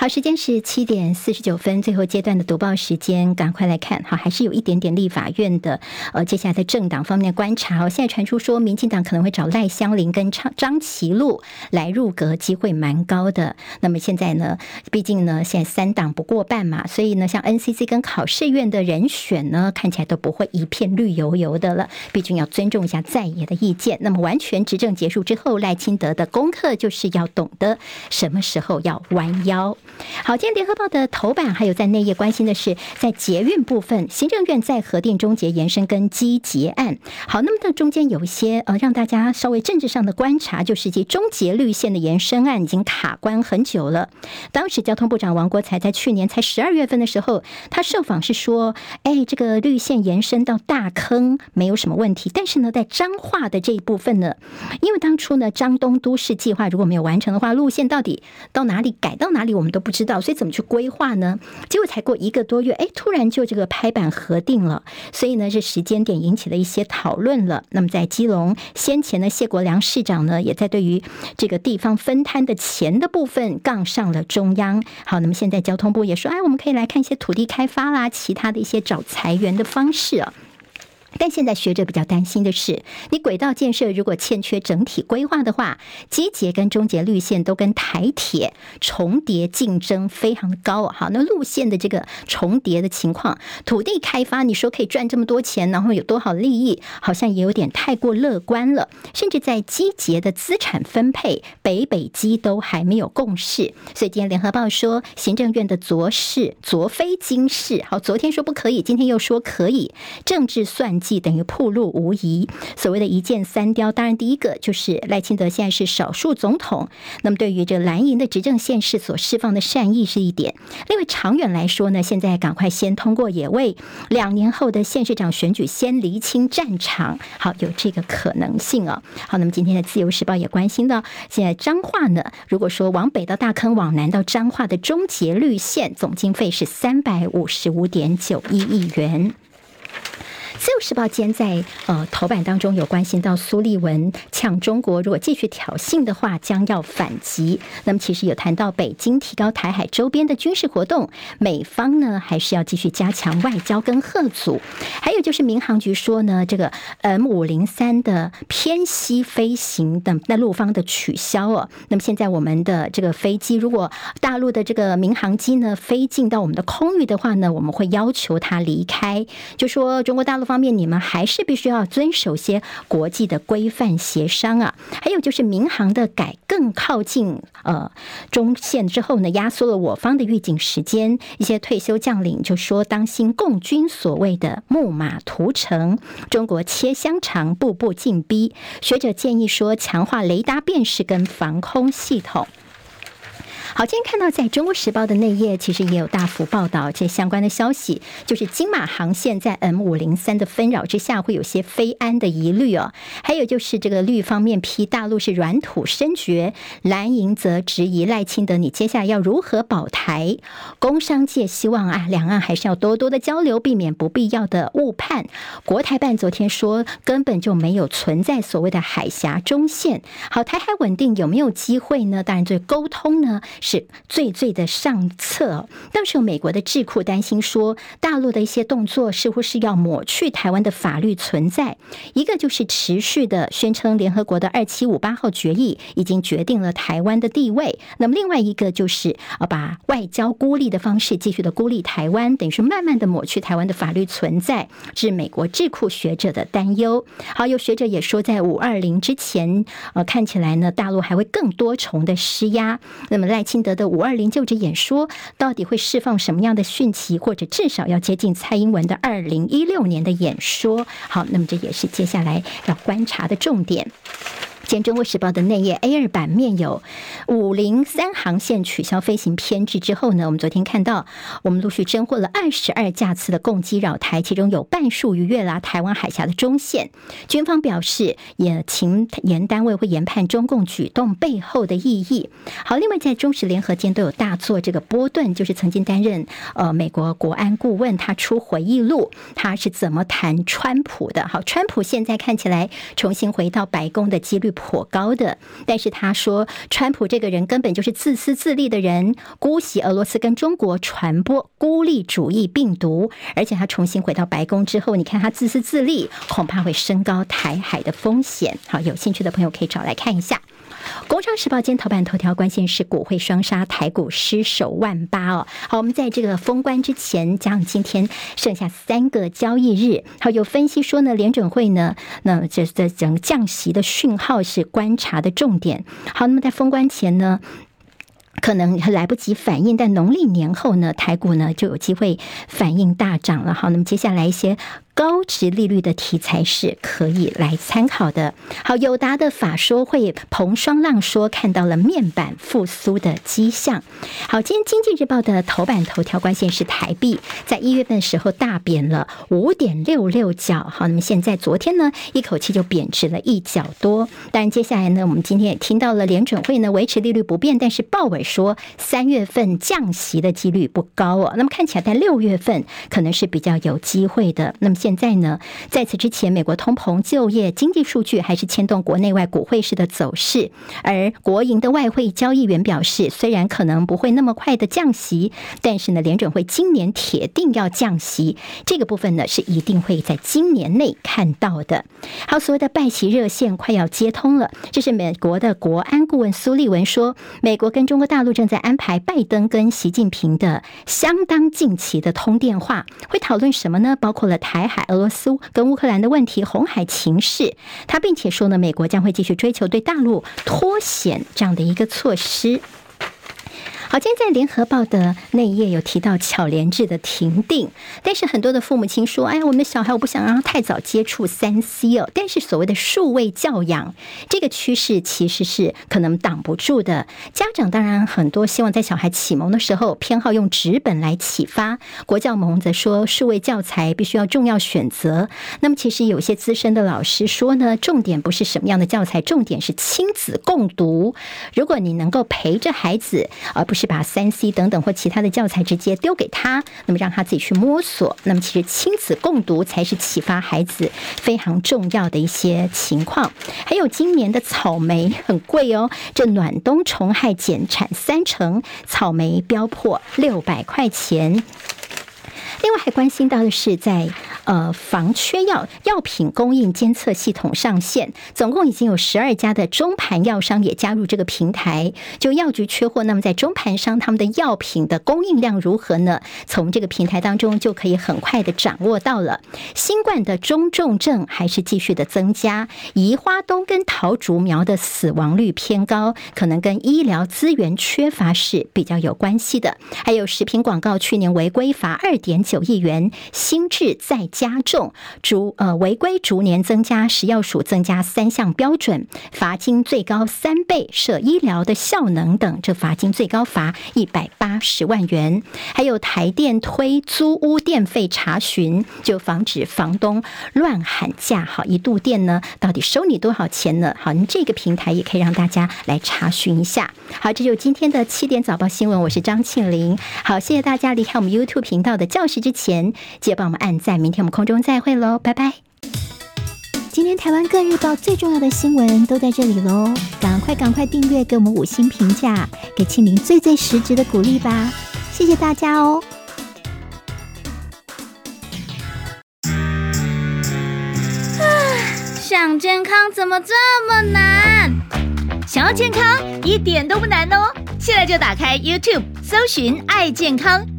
好，时间是七点四十九分，最后阶段的读报时间，赶快来看。好，还是有一点点立法院的呃，接下来在政党方面的观察。哦，现在传出说，民进党可能会找赖香伶跟张张其禄来入阁，机会蛮高的。那么现在呢，毕竟呢，现在三党不过半嘛，所以呢，像 NCC 跟考试院的人选呢，看起来都不会一片绿油油的了。毕竟要尊重一下在野的意见。那么完全执政结束之后，赖清德的功课就是要懂得什么时候要弯腰。好，今天联合报的头版还有在内页关心的是，在捷运部分，行政院在核定终结延伸跟机捷案。好，那么这中间有一些呃，让大家稍微政治上的观察，就是其终结绿线的延伸案已经卡关很久了。当时交通部长王国材在去年才十二月份的时候，他受访是说，哎，这个绿线延伸到大坑没有什么问题，但是呢，在彰化的这一部分呢，因为当初呢，彰东都市计划如果没有完成的话，路线到底到哪里改到哪里，我们都。不知道，所以怎么去规划呢？结果才过一个多月，哎，突然就这个拍板核定了，所以呢，这时间点引起了一些讨论了。那么在基隆先前呢，谢国梁市长呢，也在对于这个地方分摊的钱的部分杠上了中央。好，那么现在交通部也说，哎，我们可以来看一些土地开发啦，其他的一些找财源的方式啊。但现在学者比较担心的是，你轨道建设如果欠缺整体规划的话，机捷跟中捷绿线都跟台铁重叠，竞争非常高。好，那路线的这个重叠的情况，土地开发你说可以赚这么多钱，然后有多少利益，好像也有点太过乐观了。甚至在机捷的资产分配，北北基都还没有共识。所以今天联合报说，行政院的昨是昨非今是，好，昨天说不可以，今天又说可以，政治算计。迹等于暴露无遗。所谓的一箭三雕，当然第一个就是赖清德现在是少数总统，那么对于这蓝营的执政县市所释放的善意是一点。另外长远来说呢，现在赶快先通过，也为两年后的县市长选举先厘清战场，好，有这个可能性哦。好，那么今天的自由时报也关心到，现在彰化呢，如果说往北到大坑，往南到彰化的中捷绿线总经费是三百五十五点九一亿元。自由时报今天在呃头版当中有关心到苏立文呛中国，如果继续挑衅的话，将要反击。那么其实有谈到北京提高台海周边的军事活动，美方呢还是要继续加强外交跟贺阻。还有就是民航局说呢，这个 M 五零三的偏西飞行的那陆方的取消哦。那么现在我们的这个飞机，如果大陆的这个民航机呢飞进到我们的空域的话呢，我们会要求它离开，就说中国大陆。方面，你们还是必须要遵守些国际的规范协商啊。还有就是民航的改更靠近呃中线之后呢，压缩了我方的预警时间。一些退休将领就说，当心共军所谓的木马屠城，中国切香肠，步步进逼。学者建议说，强化雷达辨识跟防空系统。好，今天看到在中国时报的内页，其实也有大幅报道这相关的消息，就是金马航线在 M 五零三的纷扰之下，会有些非安的疑虑哦。还有就是这个绿方面批大陆是软土深掘，蓝营则质疑赖清德，你接下来要如何保台？工商界希望啊，两岸还是要多多的交流，避免不必要的误判。国台办昨天说，根本就没有存在所谓的海峡中线。好，台海稳定有没有机会呢？当然，这沟通呢。是最最的上策。到时有美国的智库担心说，大陆的一些动作似乎是要抹去台湾的法律存在。一个就是持续的宣称联合国的二七五八号决议已经决定了台湾的地位。那么另外一个就是啊，把外交孤立的方式继续的孤立台湾，等于是慢慢的抹去台湾的法律存在，是美国智库学者的担忧。好，有学者也说，在五二零之前，呃，看起来呢，大陆还会更多重的施压。那么赖清。德的五二零就职演说到底会释放什么样的讯息，或者至少要接近蔡英文的二零一六年的演说？好，那么这也是接下来要观察的重点。今天《中国时报》的内页 A 二版面有五零三航线取消飞行编制之后呢，我们昨天看到，我们陆续侦获了二十二架次的共机扰台，其中有半数逾越了台湾海峡的中线。军方表示，也请研单位会研判中共举动背后的意义。好，另外在中时联合间都有大作这个波顿，就是曾经担任呃美国国安顾问，他出回忆录，他是怎么谈川普的？好，川普现在看起来重新回到白宫的几率。颇高的，但是他说，川普这个人根本就是自私自利的人，姑息俄罗斯跟中国传播孤立主义病毒，而且他重新回到白宫之后，你看他自私自利，恐怕会升高台海的风险。好，有兴趣的朋友可以找来看一下。工商时报今天头版头条关键是股汇双杀，台股失守万八哦。好，我们在这个封关之前，加上今天剩下三个交易日，好，有分析说呢，联准会呢，那这这整个降息的讯号是观察的重点。好，那么在封关前呢，可能来不及反应，但农历年后呢，台股呢就有机会反应大涨了。好，那么接下来一些。高值利率的题材是可以来参考的。好，友达的法说会，彭双浪说看到了面板复苏的迹象。好，今天经济日报的头版头条关键是台币，在一月份的时候大贬了五点六六角。好，那么现在昨天呢，一口气就贬值了一角多。但接下来呢，我们今天也听到了联准会呢维持利率不变，但是鲍伟说三月份降息的几率不高哦。那么看起来在六月份可能是比较有机会的。那么现现在呢，在此之前，美国通膨、就业、经济数据还是牵动国内外股汇市的走势。而国营的外汇交易员表示，虽然可能不会那么快的降息，但是呢，联准会今年铁定要降息。这个部分呢，是一定会在今年内看到的。好，所谓的拜习热线快要接通了，这是美国的国安顾问苏立文说，美国跟中国大陆正在安排拜登跟习近平的相当近期的通电话，会讨论什么呢？包括了台海。俄罗斯跟乌克兰的问题，红海情势，他并且说呢，美国将会继续追求对大陆脱险这样的一个措施。好，今天在联合报的那一页有提到巧连智的停定，但是很多的父母亲说：“哎呀，我们的小孩我不想让他太早接触三 C 哦。”但是所谓的数位教养这个趋势其实是可能挡不住的。家长当然很多希望在小孩启蒙的时候偏好用纸本来启发，国教盟则说数位教材必须要重要选择。那么其实有些资深的老师说呢，重点不是什么样的教材，重点是亲子共读。如果你能够陪着孩子，而不是是把三 C 等等或其他的教材直接丢给他，那么让他自己去摸索。那么其实亲子共读才是启发孩子非常重要的一些情况。还有今年的草莓很贵哦，这暖冬虫害减产三成，草莓飙破六百块钱。另外还关心到的是在。呃，防缺药药品供应监测系统上线，总共已经有十二家的中盘药商也加入这个平台。就药局缺货，那么在中盘商他们的药品的供应量如何呢？从这个平台当中就可以很快的掌握到了。新冠的中重症还是继续的增加，宜花东跟桃竹苗的死亡率偏高，可能跟医疗资源缺乏是比较有关系的。还有食品广告去年违规罚二点九亿元，新制再加重，逐呃违规逐年增加，食药署增加三项标准，罚金最高三倍，设医疗的效能等，这罚金最高罚一百八十万元。还有台电推租屋电费查询，就防止房东乱喊价。好，一度电呢，到底收你多少钱呢？好，你这个平台也可以让大家来查询一下。好，这就是今天的七点早报新闻，我是张庆玲。好，谢谢大家离开我们 YouTube 频道的教室之前，记得帮我们按赞。明天我们。空中再会喽，拜拜！今天台湾各日报最重要的新闻都在这里喽，赶快赶快订阅，给我们五星评价，给庆玲最最实质的鼓励吧！谢谢大家哦。啊，想健康怎么这么难？想要健康一点都不难哦，现在就打开 YouTube，搜寻“爱健康”，